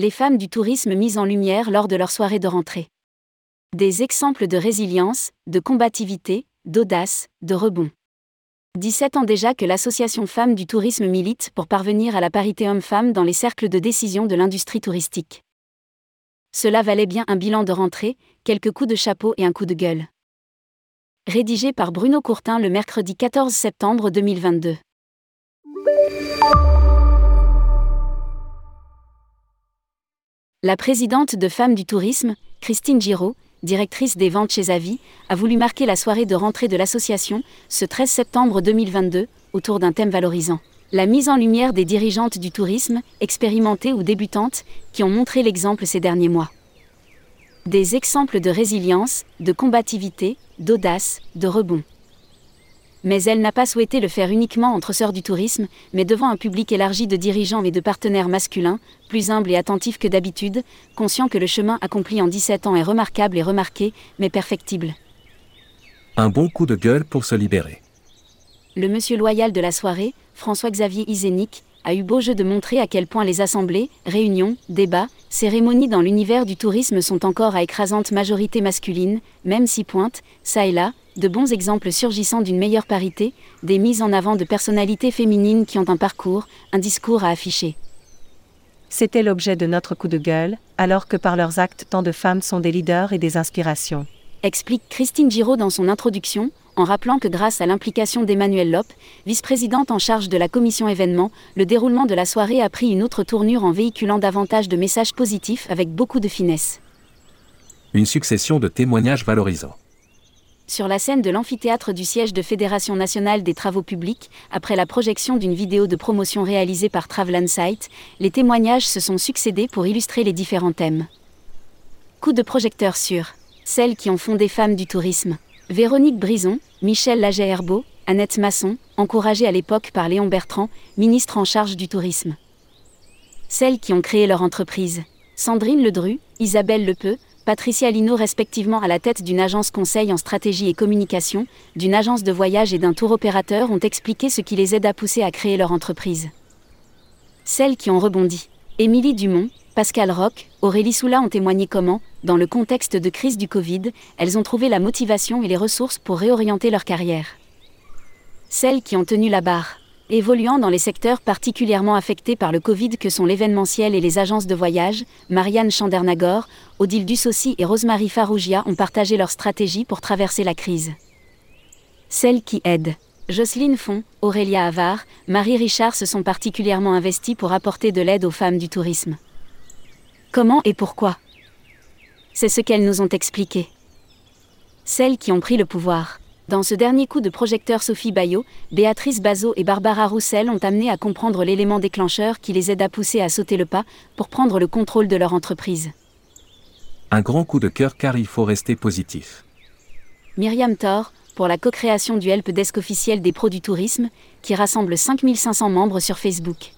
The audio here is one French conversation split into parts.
Les femmes du tourisme mises en lumière lors de leur soirée de rentrée. Des exemples de résilience, de combativité, d'audace, de rebond. 17 ans déjà que l'association Femmes du tourisme milite pour parvenir à la parité homme-femme dans les cercles de décision de l'industrie touristique. Cela valait bien un bilan de rentrée, quelques coups de chapeau et un coup de gueule. Rédigé par Bruno Courtin le mercredi 14 septembre 2022. La présidente de Femmes du Tourisme, Christine Giraud, directrice des ventes chez Avis, a voulu marquer la soirée de rentrée de l'association, ce 13 septembre 2022, autour d'un thème valorisant. La mise en lumière des dirigeantes du tourisme, expérimentées ou débutantes, qui ont montré l'exemple ces derniers mois. Des exemples de résilience, de combativité, d'audace, de rebond mais elle n'a pas souhaité le faire uniquement entre sœurs du tourisme, mais devant un public élargi de dirigeants et de partenaires masculins, plus humbles et attentifs que d'habitude, conscients que le chemin accompli en 17 ans est remarquable et remarqué, mais perfectible. Un bon coup de gueule pour se libérer. Le monsieur loyal de la soirée, François-Xavier Isénic, a eu beau jeu de montrer à quel point les assemblées, réunions, débats, cérémonies dans l'univers du tourisme sont encore à écrasante majorité masculine, même si pointe, ça et là, de bons exemples surgissant d'une meilleure parité, des mises en avant de personnalités féminines qui ont un parcours, un discours à afficher. C'était l'objet de notre coup de gueule, alors que par leurs actes tant de femmes sont des leaders et des inspirations. Explique Christine Giraud dans son introduction, en rappelant que grâce à l'implication d'Emmanuel Lope, vice-présidente en charge de la commission événement, le déroulement de la soirée a pris une autre tournure en véhiculant davantage de messages positifs avec beaucoup de finesse. Une succession de témoignages valorisants sur la scène de l'amphithéâtre du siège de Fédération nationale des travaux publics, après la projection d'une vidéo de promotion réalisée par Travel Site, les témoignages se sont succédés pour illustrer les différents thèmes. Coup de projecteur sur celles qui ont fondé Femmes du tourisme. Véronique Brison, Michel Lager-Herbeau, Annette Masson, encouragées à l'époque par Léon Bertrand, ministre en charge du tourisme. Celles qui ont créé leur entreprise. Sandrine Ledru, Isabelle Lepeu, Patricia Lino respectivement à la tête d'une agence conseil en stratégie et communication, d'une agence de voyage et d'un tour opérateur ont expliqué ce qui les aide à pousser à créer leur entreprise. Celles qui ont rebondi. Émilie Dumont, Pascal Roch, Aurélie Soula ont témoigné comment, dans le contexte de crise du Covid, elles ont trouvé la motivation et les ressources pour réorienter leur carrière. Celles qui ont tenu la barre évoluant dans les secteurs particulièrement affectés par le Covid que sont l'événementiel et les agences de voyage, Marianne Chandernagor, Odile Dussossi et Rosemary Farougia ont partagé leur stratégie pour traverser la crise. Celles qui aident. Jocelyne Font, Aurélia Avar, Marie Richard se sont particulièrement investies pour apporter de l'aide aux femmes du tourisme. Comment et pourquoi C'est ce qu'elles nous ont expliqué. Celles qui ont pris le pouvoir. Dans ce dernier coup de projecteur Sophie Bayot, Béatrice Bazot et Barbara Roussel ont amené à comprendre l'élément déclencheur qui les aide à pousser à sauter le pas pour prendre le contrôle de leur entreprise. Un grand coup de cœur car il faut rester positif. Myriam Thor, pour la co-création du helpdesk officiel des pros du tourisme, qui rassemble 5500 membres sur Facebook.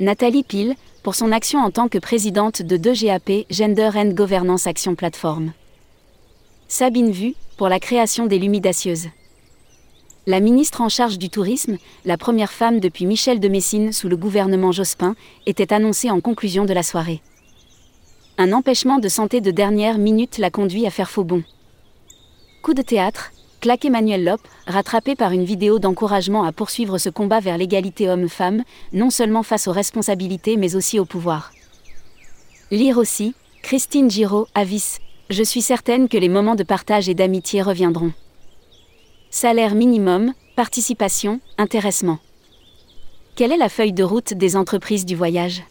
Nathalie Pile, pour son action en tant que présidente de 2GAP Gender and Governance Action Platform. Sabine Vu, pour la création des Lumidacieuses. La ministre en charge du tourisme, la première femme depuis Michel de Messine sous le gouvernement Jospin, était annoncée en conclusion de la soirée. Un empêchement de santé de dernière minute l'a conduit à faire faux bond. Coup de théâtre, claque Emmanuel Lope, rattrapé par une vidéo d'encouragement à poursuivre ce combat vers l'égalité homme-femme, non seulement face aux responsabilités mais aussi au pouvoir. Lire aussi, Christine Giraud, Avis, je suis certaine que les moments de partage et d'amitié reviendront. Salaire minimum, participation, intéressement. Quelle est la feuille de route des entreprises du voyage?